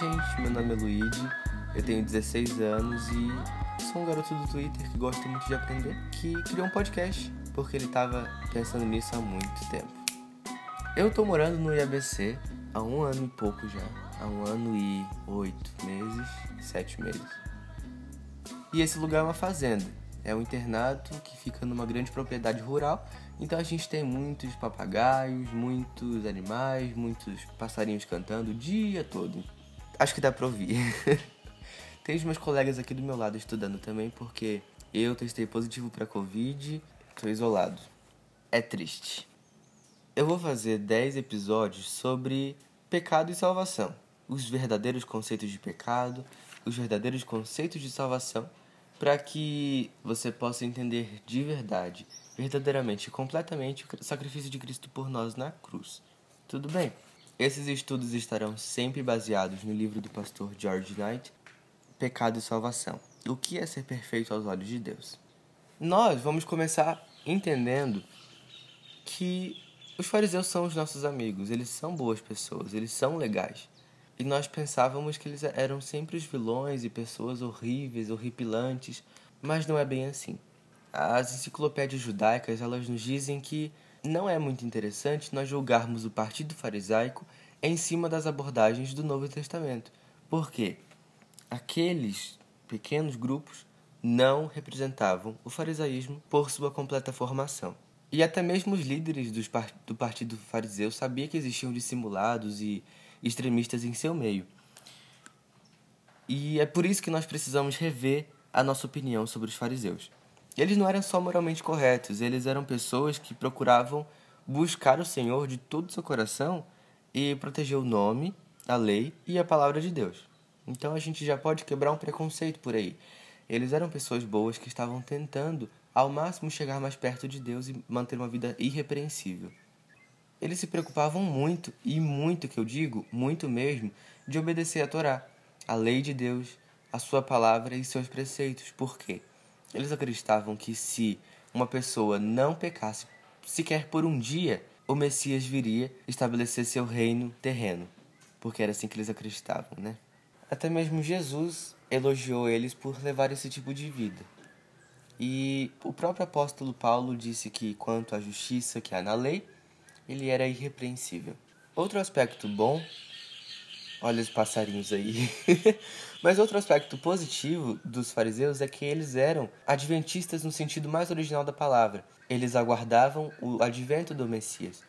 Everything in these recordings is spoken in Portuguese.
gente, meu nome é Luigi, eu tenho 16 anos e sou um garoto do Twitter que gosta muito de aprender, que criou um podcast porque ele estava pensando nisso há muito tempo. Eu tô morando no IABC há um ano e pouco já, há um ano e oito meses, sete meses. E esse lugar é uma fazenda, é um internato que fica numa grande propriedade rural, então a gente tem muitos papagaios, muitos animais, muitos passarinhos cantando o dia todo. Acho que dá pra ouvir. tem os meus colegas aqui do meu lado estudando também, porque eu testei positivo para Covid, tô isolado. É triste. Eu vou fazer 10 episódios sobre pecado e salvação. Os verdadeiros conceitos de pecado, os verdadeiros conceitos de salvação para que você possa entender de verdade, verdadeiramente e completamente o sacrifício de Cristo por nós na cruz. Tudo bem? Esses estudos estarão sempre baseados no livro do pastor George Knight, Pecado e Salvação. O que é ser perfeito aos olhos de Deus? Nós vamos começar entendendo que os fariseus são os nossos amigos, eles são boas pessoas, eles são legais. E nós pensávamos que eles eram sempre os vilões e pessoas horríveis, horripilantes, mas não é bem assim. As enciclopédias judaicas, elas nos dizem que não é muito interessante nós julgarmos o partido farisaico em cima das abordagens do Novo Testamento. Por quê? Aqueles pequenos grupos não representavam o farisaísmo por sua completa formação. E até mesmo os líderes do partido fariseu sabiam que existiam dissimulados e extremistas em seu meio. E é por isso que nós precisamos rever a nossa opinião sobre os fariseus. Eles não eram só moralmente corretos, eles eram pessoas que procuravam buscar o Senhor de todo o seu coração e proteger o nome, a lei e a palavra de Deus. Então a gente já pode quebrar um preconceito por aí. Eles eram pessoas boas que estavam tentando ao máximo chegar mais perto de Deus e manter uma vida irrepreensível. Eles se preocupavam muito, e muito que eu digo, muito mesmo, de obedecer a Torá, a lei de Deus, a sua palavra e seus preceitos. Por quê? Eles acreditavam que se uma pessoa não pecasse sequer por um dia, o Messias viria estabelecer seu reino terreno. Porque era assim que eles acreditavam, né? Até mesmo Jesus elogiou eles por levar esse tipo de vida. E o próprio apóstolo Paulo disse que quanto à justiça que há na lei, ele era irrepreensível. Outro aspecto bom, olha os passarinhos aí, mas outro aspecto positivo dos fariseus é que eles eram adventistas no sentido mais original da palavra. Eles aguardavam o advento do Messias.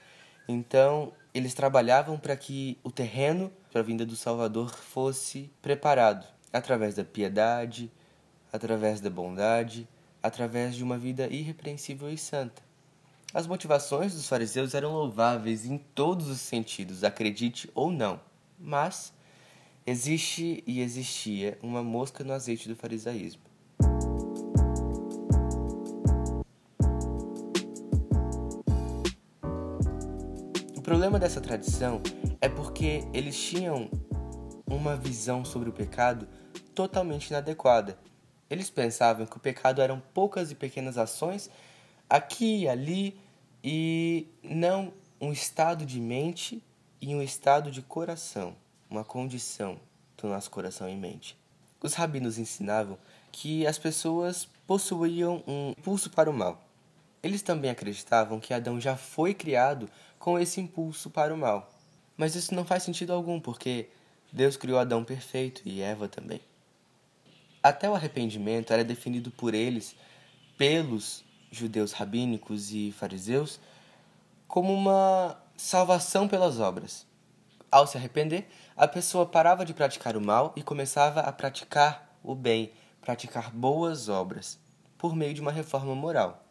Então, eles trabalhavam para que o terreno para a vinda do Salvador fosse preparado através da piedade, através da bondade, através de uma vida irrepreensível e santa. As motivações dos fariseus eram louváveis em todos os sentidos, acredite ou não. Mas existe e existia uma mosca no azeite do farisaísmo. O problema dessa tradição é porque eles tinham uma visão sobre o pecado totalmente inadequada. Eles pensavam que o pecado eram poucas e pequenas ações aqui e ali e não um estado de mente e um estado de coração, uma condição do nosso coração e mente. Os rabinos ensinavam que as pessoas possuíam um impulso para o mal. Eles também acreditavam que Adão já foi criado com esse impulso para o mal. Mas isso não faz sentido algum, porque Deus criou Adão perfeito e Eva também. Até o arrependimento era definido por eles, pelos judeus rabínicos e fariseus como uma salvação pelas obras. Ao se arrepender, a pessoa parava de praticar o mal e começava a praticar o bem, praticar boas obras, por meio de uma reforma moral.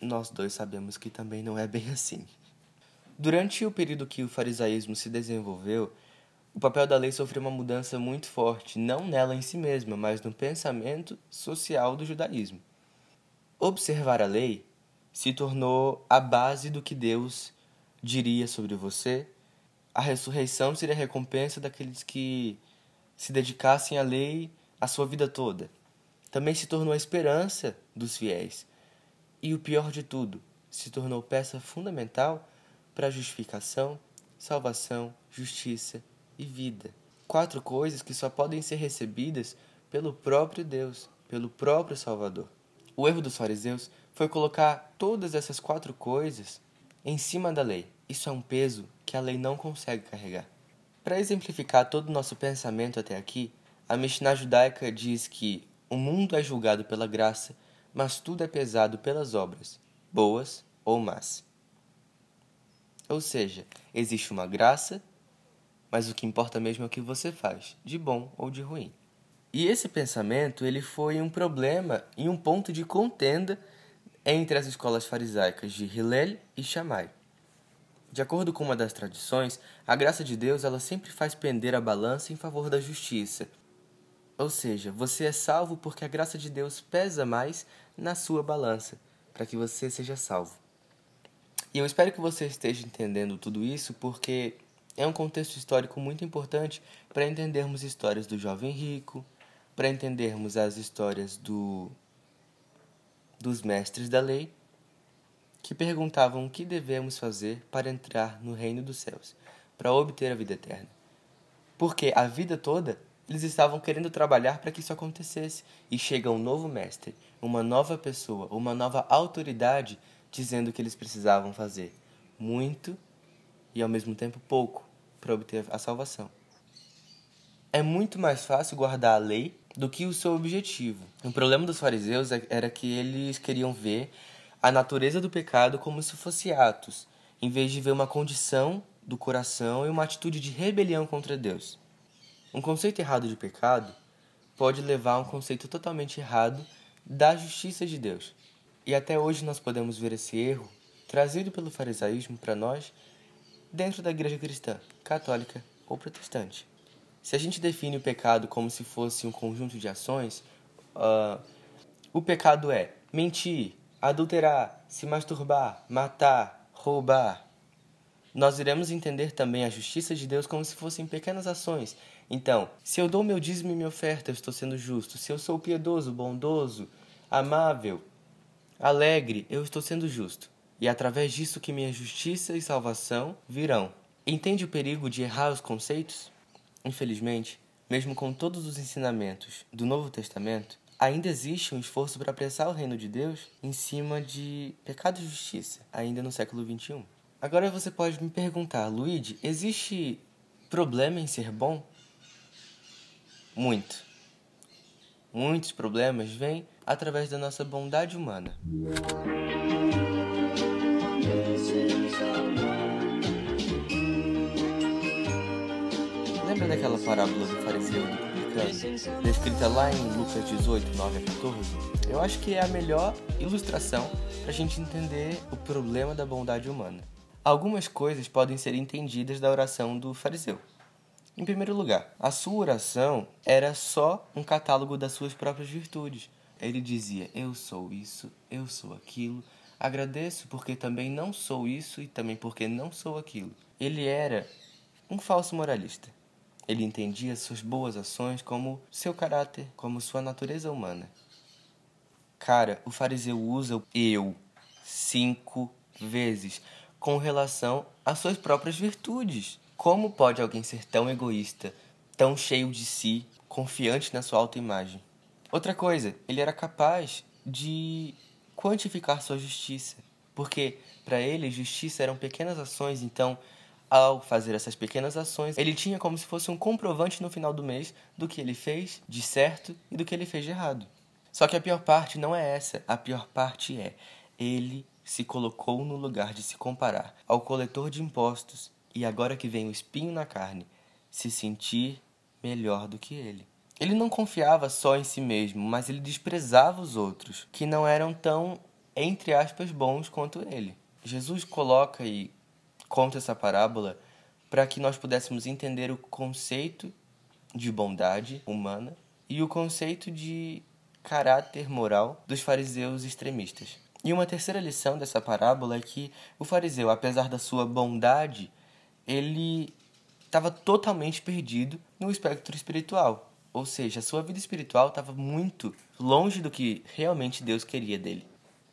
Nós dois sabemos que também não é bem assim. Durante o período que o farisaísmo se desenvolveu, o papel da lei sofreu uma mudança muito forte, não nela em si mesma, mas no pensamento social do judaísmo. Observar a lei se tornou a base do que Deus diria sobre você. A ressurreição seria a recompensa daqueles que se dedicassem à lei a sua vida toda. Também se tornou a esperança dos fiéis. E o pior de tudo, se tornou peça fundamental para a justificação, salvação, justiça e vida. quatro coisas que só podem ser recebidas pelo próprio Deus, pelo próprio Salvador. O erro dos fariseus foi colocar todas essas quatro coisas em cima da lei. Isso é um peso que a lei não consegue carregar. Para exemplificar todo o nosso pensamento até aqui, a Mishnah judaica diz que o mundo é julgado pela graça, mas tudo é pesado pelas obras, boas ou más. Ou seja, existe uma graça, mas o que importa mesmo é o que você faz, de bom ou de ruim. E esse pensamento ele foi um problema e um ponto de contenda entre as escolas farisaicas de Hillel e Shammai. De acordo com uma das tradições, a graça de Deus ela sempre faz pender a balança em favor da justiça. Ou seja, você é salvo porque a graça de Deus pesa mais na sua balança, para que você seja salvo. E eu espero que você esteja entendendo tudo isso porque é um contexto histórico muito importante para entendermos histórias do jovem rico, para entendermos as histórias do, dos mestres da lei, que perguntavam o que devemos fazer para entrar no reino dos céus, para obter a vida eterna. Porque a vida toda eles estavam querendo trabalhar para que isso acontecesse, e chega um novo mestre, uma nova pessoa, uma nova autoridade dizendo que eles precisavam fazer muito e ao mesmo tempo pouco para obter a salvação. É muito mais fácil guardar a lei do que o seu objetivo. O problema dos fariseus é, era que eles queriam ver a natureza do pecado como se fosse atos, em vez de ver uma condição do coração e uma atitude de rebelião contra Deus. Um conceito errado de pecado pode levar a um conceito totalmente errado da justiça de Deus. E até hoje nós podemos ver esse erro trazido pelo farisaísmo para nós dentro da igreja cristã, católica ou protestante. Se a gente define o pecado como se fosse um conjunto de ações, uh, o pecado é mentir, adulterar, se masturbar, matar, roubar. Nós iremos entender também a justiça de Deus como se fossem pequenas ações. Então, se eu dou meu dízimo e minha oferta, eu estou sendo justo. Se eu sou piedoso, bondoso, amável, alegre, eu estou sendo justo. E é através disso que minha justiça e salvação virão. Entende o perigo de errar os conceitos? Infelizmente, mesmo com todos os ensinamentos do Novo Testamento, ainda existe um esforço para apressar o reino de Deus em cima de pecado e justiça, ainda no século XXI. Agora você pode me perguntar, Luigi, existe problema em ser bom? Muito. Muitos problemas vêm através da nossa bondade humana. Lembra daquela parábola do fariseu publicano, descrita lá em Lucas 18, 9 a 14? Eu acho que é a melhor ilustração para a gente entender o problema da bondade humana. Algumas coisas podem ser entendidas da oração do fariseu. Em primeiro lugar, a sua oração era só um catálogo das suas próprias virtudes. Ele dizia: Eu sou isso, eu sou aquilo, agradeço porque também não sou isso e também porque não sou aquilo. Ele era um falso moralista. Ele entendia suas boas ações como seu caráter, como sua natureza humana. Cara, o fariseu usa o eu cinco vezes com relação às suas próprias virtudes. Como pode alguém ser tão egoísta, tão cheio de si, confiante na sua autoimagem? Outra coisa, ele era capaz de quantificar sua justiça, porque para ele justiça eram pequenas ações, então ao fazer essas pequenas ações, ele tinha como se fosse um comprovante no final do mês do que ele fez de certo e do que ele fez de errado. Só que a pior parte não é essa, a pior parte é ele se colocou no lugar de se comparar ao coletor de impostos e agora que vem o espinho na carne, se sentir melhor do que ele. Ele não confiava só em si mesmo, mas ele desprezava os outros, que não eram tão, entre aspas, bons quanto ele. Jesus coloca e conta essa parábola para que nós pudéssemos entender o conceito de bondade humana e o conceito de caráter moral dos fariseus extremistas. E uma terceira lição dessa parábola é que o fariseu, apesar da sua bondade, ele estava totalmente perdido no espectro espiritual. Ou seja, a sua vida espiritual estava muito longe do que realmente Deus queria dele.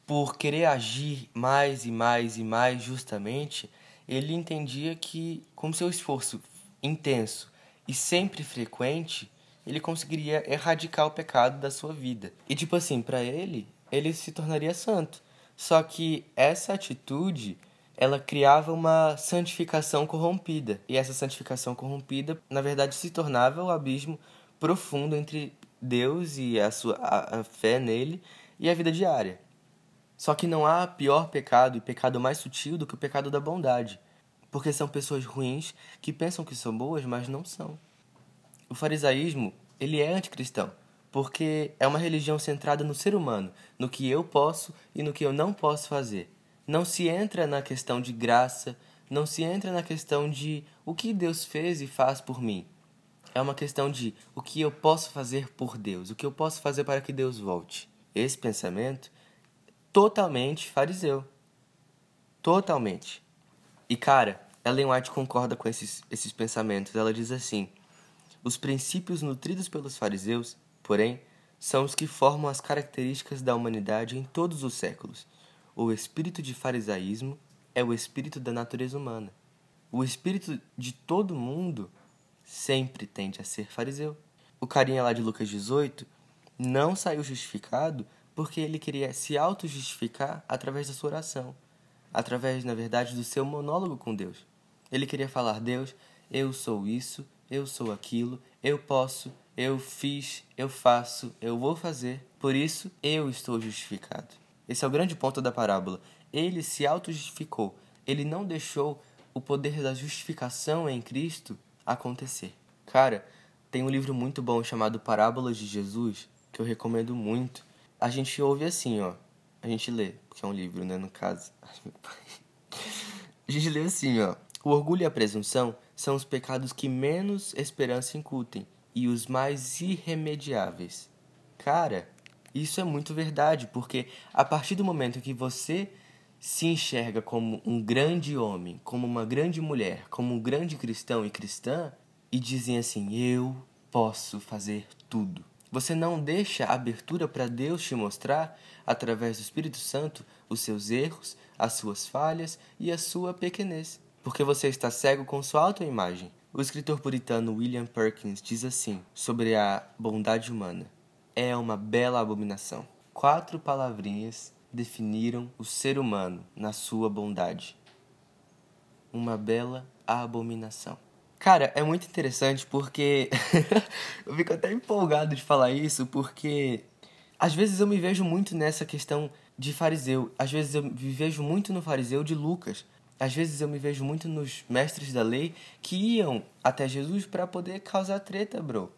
Por querer agir mais e mais e mais justamente, ele entendia que, com seu esforço intenso e sempre frequente, ele conseguiria erradicar o pecado da sua vida. E tipo assim, para ele, ele se tornaria santo. Só que essa atitude, ela criava uma santificação corrompida. E essa santificação corrompida, na verdade, se tornava o abismo profundo entre Deus e a sua a, a fé nele e a vida diária. Só que não há pior pecado e pecado mais sutil do que o pecado da bondade, porque são pessoas ruins que pensam que são boas, mas não são. O farisaísmo, ele é anticristão, porque é uma religião centrada no ser humano, no que eu posso e no que eu não posso fazer. Não se entra na questão de graça, não se entra na questão de o que Deus fez e faz por mim. É uma questão de o que eu posso fazer por Deus, o que eu posso fazer para que Deus volte. Esse pensamento totalmente fariseu. Totalmente. E cara, Ellen White concorda com esses, esses pensamentos. Ela diz assim: os princípios nutridos pelos fariseus, porém, são os que formam as características da humanidade em todos os séculos. O espírito de farisaísmo é o espírito da natureza humana. O espírito de todo mundo sempre tende a ser fariseu. O carinha lá de Lucas 18 não saiu justificado porque ele queria se auto-justificar através da sua oração, através, na verdade, do seu monólogo com Deus. Ele queria falar: Deus, eu sou isso, eu sou aquilo, eu posso, eu fiz, eu faço, eu vou fazer, por isso eu estou justificado. Esse é o grande ponto da parábola. Ele se auto-justificou, ele não deixou o poder da justificação em Cristo acontecer. Cara, tem um livro muito bom chamado Parábolas de Jesus, que eu recomendo muito, a gente ouve assim, ó. A gente lê, porque é um livro, né, no caso. A gente lê assim, ó. O orgulho e a presunção são os pecados que menos esperança incutem e os mais irremediáveis. Cara, isso é muito verdade, porque a partir do momento que você se enxerga como um grande homem, como uma grande mulher, como um grande cristão e cristã, e dizem assim: Eu posso fazer tudo. Você não deixa abertura para Deus te mostrar, através do Espírito Santo, os seus erros, as suas falhas e a sua pequenez, porque você está cego com sua autoimagem. O escritor puritano William Perkins diz assim sobre a bondade humana: é uma bela abominação. Quatro palavrinhas definiram o ser humano na sua bondade. Uma bela abominação. Cara, é muito interessante porque eu fico até empolgado de falar isso, porque às vezes eu me vejo muito nessa questão de fariseu, às vezes eu me vejo muito no fariseu de Lucas, às vezes eu me vejo muito nos mestres da lei que iam até Jesus para poder causar treta, bro.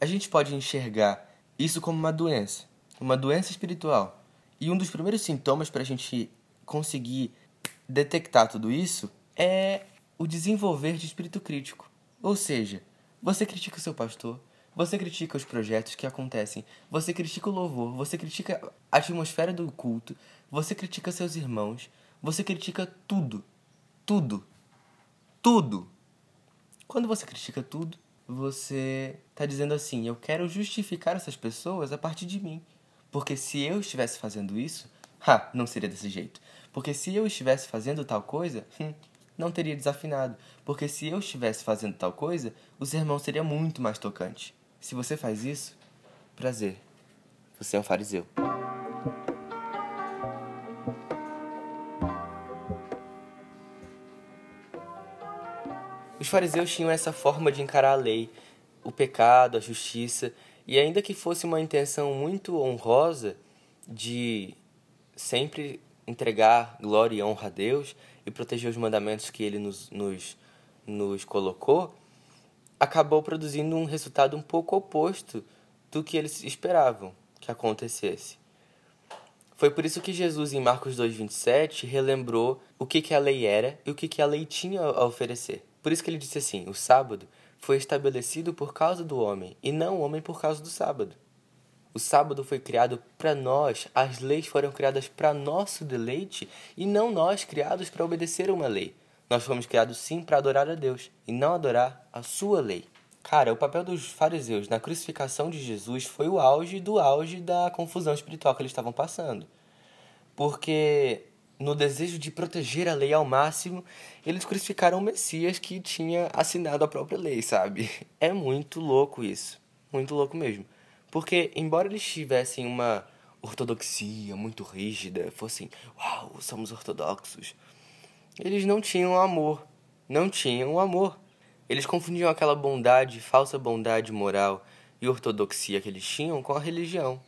A gente pode enxergar isso como uma doença, uma doença espiritual. E um dos primeiros sintomas para a gente conseguir detectar tudo isso é o desenvolver de espírito crítico. Ou seja, você critica o seu pastor, você critica os projetos que acontecem, você critica o louvor, você critica a atmosfera do culto, você critica seus irmãos, você critica tudo. Tudo. Tudo. Quando você critica tudo, você está dizendo assim: eu quero justificar essas pessoas a partir de mim. Porque se eu estivesse fazendo isso, ha, não seria desse jeito. Porque se eu estivesse fazendo tal coisa, hum, não teria desafinado, porque se eu estivesse fazendo tal coisa, o sermão seria muito mais tocante. Se você faz isso, prazer. Você é um fariseu. Os fariseus tinham essa forma de encarar a lei, o pecado, a justiça, e ainda que fosse uma intenção muito honrosa de sempre entregar glória e honra a Deus, e proteger os mandamentos que ele nos, nos, nos colocou, acabou produzindo um resultado um pouco oposto do que eles esperavam que acontecesse. Foi por isso que Jesus, em Marcos 2,27, relembrou o que, que a lei era e o que, que a lei tinha a oferecer. Por isso que ele disse assim: o sábado foi estabelecido por causa do homem, e não o homem por causa do sábado. O sábado foi criado para nós, as leis foram criadas para nosso deleite e não nós criados para obedecer uma lei. Nós fomos criados sim para adorar a Deus e não adorar a sua lei. Cara, o papel dos fariseus na crucificação de Jesus foi o auge do auge da confusão espiritual que eles estavam passando. Porque no desejo de proteger a lei ao máximo, eles crucificaram o Messias que tinha assinado a própria lei, sabe? É muito louco isso. Muito louco mesmo. Porque, embora eles tivessem uma ortodoxia muito rígida, fossem, uau, somos ortodoxos, eles não tinham amor. Não tinham amor. Eles confundiam aquela bondade, falsa bondade moral e ortodoxia que eles tinham com a religião.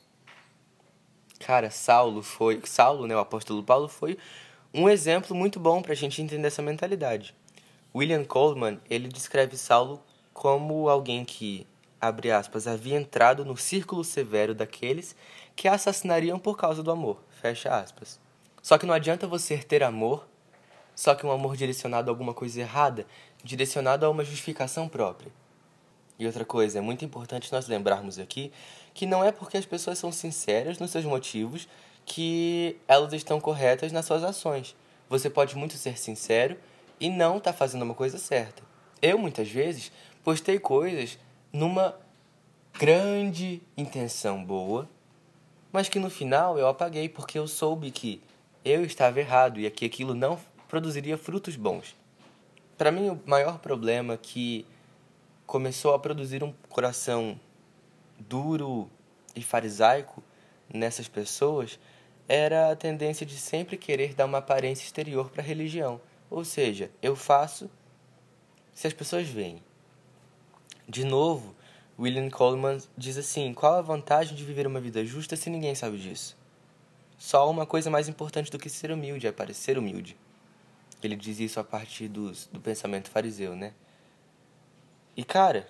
Cara, Saulo foi. Saulo, né, o apóstolo Paulo, foi um exemplo muito bom para a gente entender essa mentalidade. William Coleman, ele descreve Saulo como alguém que, abre aspas, havia entrado no círculo severo daqueles que assassinariam por causa do amor, fecha aspas. Só que não adianta você ter amor, só que um amor direcionado a alguma coisa errada, direcionado a uma justificação própria. E outra coisa, é muito importante nós lembrarmos aqui que não é porque as pessoas são sinceras nos seus motivos que elas estão corretas nas suas ações. Você pode muito ser sincero e não estar tá fazendo uma coisa certa. Eu, muitas vezes, postei coisas numa grande intenção boa, mas que no final eu apaguei porque eu soube que eu estava errado e que aquilo não produziria frutos bons. Para mim, o maior problema que começou a produzir um coração duro e farisaico nessas pessoas era a tendência de sempre querer dar uma aparência exterior para a religião. Ou seja, eu faço se as pessoas veem. De novo, William Coleman diz assim: qual a vantagem de viver uma vida justa se ninguém sabe disso? Só uma coisa mais importante do que ser humilde é parecer humilde. Ele diz isso a partir dos, do pensamento fariseu, né? E cara,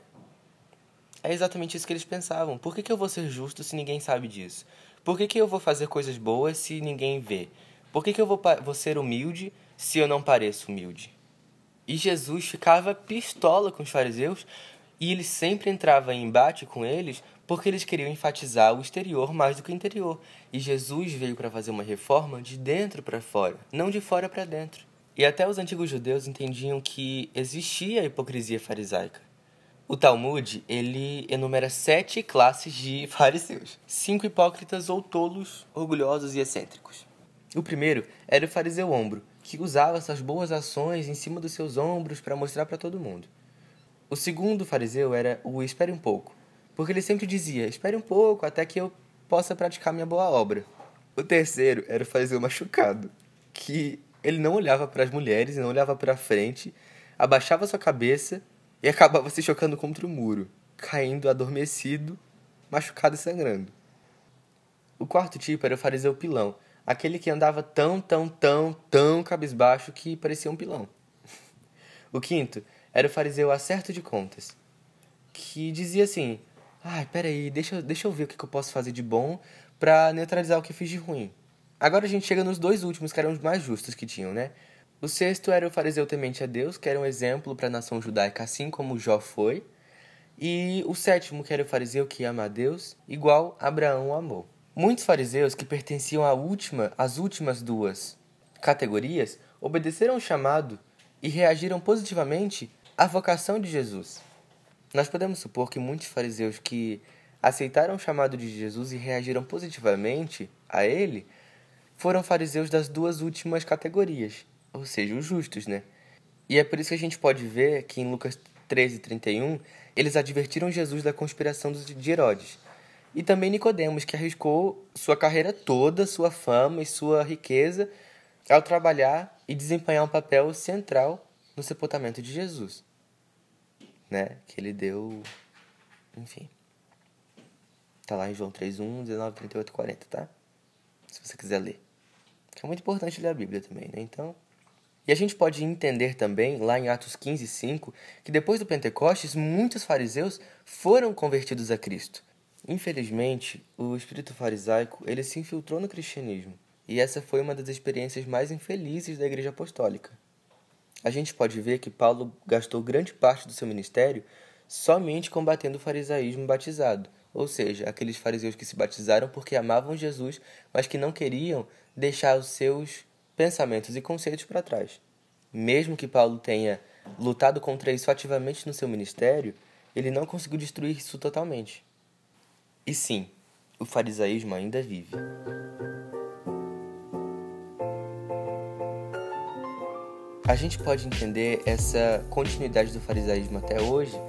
é exatamente isso que eles pensavam. Por que, que eu vou ser justo se ninguém sabe disso? Por que, que eu vou fazer coisas boas se ninguém vê? Por que, que eu vou, vou ser humilde se eu não pareço humilde? E Jesus ficava pistola com os fariseus e ele sempre entrava em embate com eles porque eles queriam enfatizar o exterior mais do que o interior. E Jesus veio para fazer uma reforma de dentro para fora, não de fora para dentro. E até os antigos judeus entendiam que existia a hipocrisia farisaica. O Talmud, ele enumera sete classes de fariseus. Cinco hipócritas ou tolos, orgulhosos e excêntricos. O primeiro era o fariseu ombro, que usava suas boas ações em cima dos seus ombros para mostrar para todo mundo. O segundo fariseu era o espere um pouco, porque ele sempre dizia: espere um pouco até que eu possa praticar minha boa obra. O terceiro era o fariseu machucado, que ele não olhava para as mulheres, não olhava para frente, abaixava sua cabeça e acabava se chocando contra o muro, caindo adormecido, machucado e sangrando. O quarto tipo era o fariseu pilão, aquele que andava tão, tão, tão, tão cabisbaixo que parecia um pilão. O quinto era o fariseu acerto de contas, que dizia assim: Ai, peraí, deixa, deixa eu ver o que eu posso fazer de bom para neutralizar o que fiz de ruim. Agora a gente chega nos dois últimos, que eram os mais justos que tinham, né? O sexto era o fariseu temente a Deus, que era um exemplo para a nação judaica, assim como Jó foi. E o sétimo, que era o fariseu que ama a Deus, igual Abraão amou. Muitos fariseus que pertenciam à última, às últimas duas categorias obedeceram o chamado e reagiram positivamente à vocação de Jesus. Nós podemos supor que muitos fariseus que aceitaram o chamado de Jesus e reagiram positivamente a ele foram fariseus das duas últimas categorias, ou seja, os justos, né? E é por isso que a gente pode ver que em Lucas 13, 31, eles advertiram Jesus da conspiração de Herodes. E também Nicodemos, que arriscou sua carreira toda, sua fama e sua riqueza ao trabalhar e desempenhar um papel central no sepultamento de Jesus. Né? Que ele deu, enfim. Tá lá em João 3:1, 19, 38, 40, tá? Se você quiser ler. É muito importante ler a Bíblia também, né? Então, e a gente pode entender também, lá em Atos 15, 5, que depois do Pentecostes, muitos fariseus foram convertidos a Cristo. Infelizmente, o espírito farisaico ele se infiltrou no cristianismo, e essa foi uma das experiências mais infelizes da Igreja Apostólica. A gente pode ver que Paulo gastou grande parte do seu ministério somente combatendo o farisaísmo batizado, ou seja, aqueles fariseus que se batizaram porque amavam Jesus, mas que não queriam deixar os seus pensamentos e conceitos para trás. Mesmo que Paulo tenha lutado contra isso ativamente no seu ministério, ele não conseguiu destruir isso totalmente. E sim, o farisaísmo ainda vive. A gente pode entender essa continuidade do farisaísmo até hoje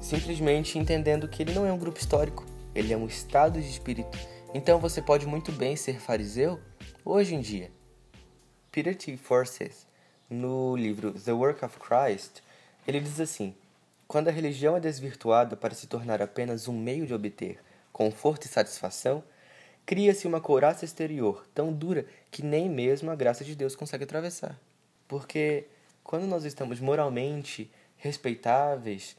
simplesmente entendendo que ele não é um grupo histórico, ele é um estado de espírito. Então você pode muito bem ser fariseu hoje em dia. Peter T. Forsyth, no livro The Work of Christ, ele diz assim: quando a religião é desvirtuada para se tornar apenas um meio de obter conforto e satisfação, cria-se uma couraça exterior tão dura que nem mesmo a graça de Deus consegue atravessar. Porque quando nós estamos moralmente respeitáveis,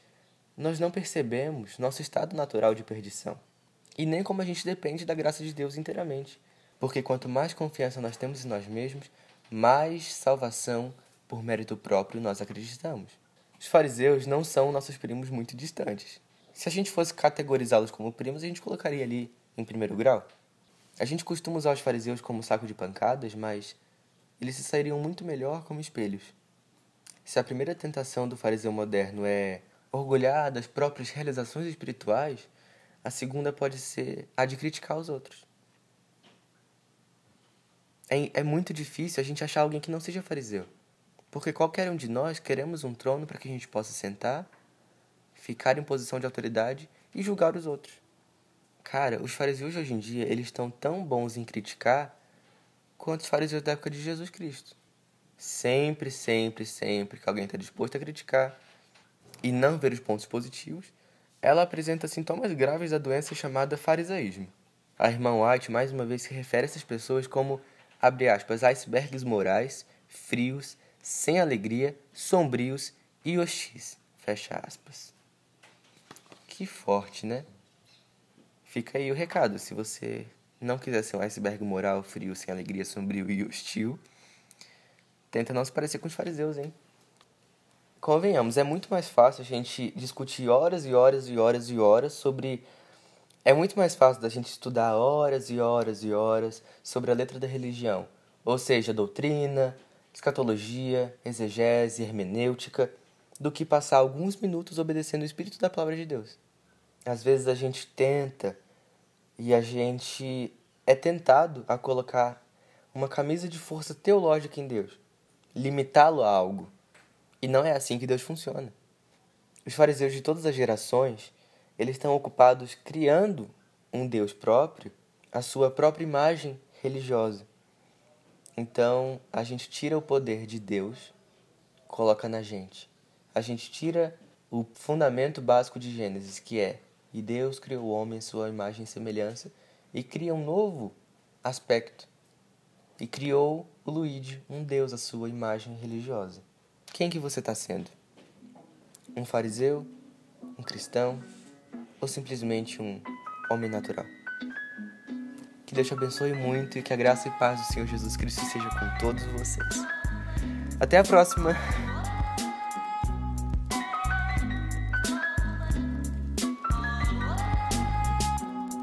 nós não percebemos nosso estado natural de perdição. E nem como a gente depende da graça de Deus inteiramente. Porque quanto mais confiança nós temos em nós mesmos, mais salvação por mérito próprio nós acreditamos. Os fariseus não são nossos primos muito distantes. Se a gente fosse categorizá-los como primos, a gente colocaria ali em primeiro grau. A gente costuma usar os fariseus como saco de pancadas, mas eles se sairiam muito melhor como espelhos. Se a primeira tentação do fariseu moderno é orgulhar das próprias realizações espirituais, a segunda pode ser a de criticar os outros. É, é muito difícil a gente achar alguém que não seja fariseu, porque qualquer um de nós queremos um trono para que a gente possa sentar, ficar em posição de autoridade e julgar os outros. Cara, os fariseus hoje em dia, eles estão tão bons em criticar quanto os fariseus da época de Jesus Cristo. Sempre, sempre, sempre que alguém está disposto a criticar e não ver os pontos positivos, ela apresenta sintomas graves da doença chamada farisaísmo. A irmã White mais uma vez se refere a essas pessoas como, abre aspas, icebergs morais, frios, sem alegria, sombrios e hostis. Fecha aspas. Que forte, né? Fica aí o recado. Se você não quiser ser um iceberg moral, frio, sem alegria, sombrio e hostil, tenta não se parecer com os fariseus, hein? Convenhamos, é muito mais fácil a gente discutir horas e horas e horas e horas sobre. É muito mais fácil da gente estudar horas e horas e horas sobre a letra da religião, ou seja, doutrina, escatologia, exegese, hermenêutica, do que passar alguns minutos obedecendo o espírito da palavra de Deus. Às vezes a gente tenta e a gente é tentado a colocar uma camisa de força teológica em Deus, limitá-lo a algo. E não é assim que Deus funciona. Os fariseus de todas as gerações, eles estão ocupados criando um Deus próprio, a sua própria imagem religiosa. Então, a gente tira o poder de Deus, coloca na gente. A gente tira o fundamento básico de Gênesis, que é e Deus criou o homem em sua imagem e semelhança e cria um novo aspecto. E criou o Luigi, um Deus à sua imagem religiosa. Quem que você está sendo? Um fariseu? Um cristão? Ou simplesmente um homem natural? Que Deus te abençoe muito e que a graça e paz do Senhor Jesus Cristo seja com todos vocês. Até a próxima!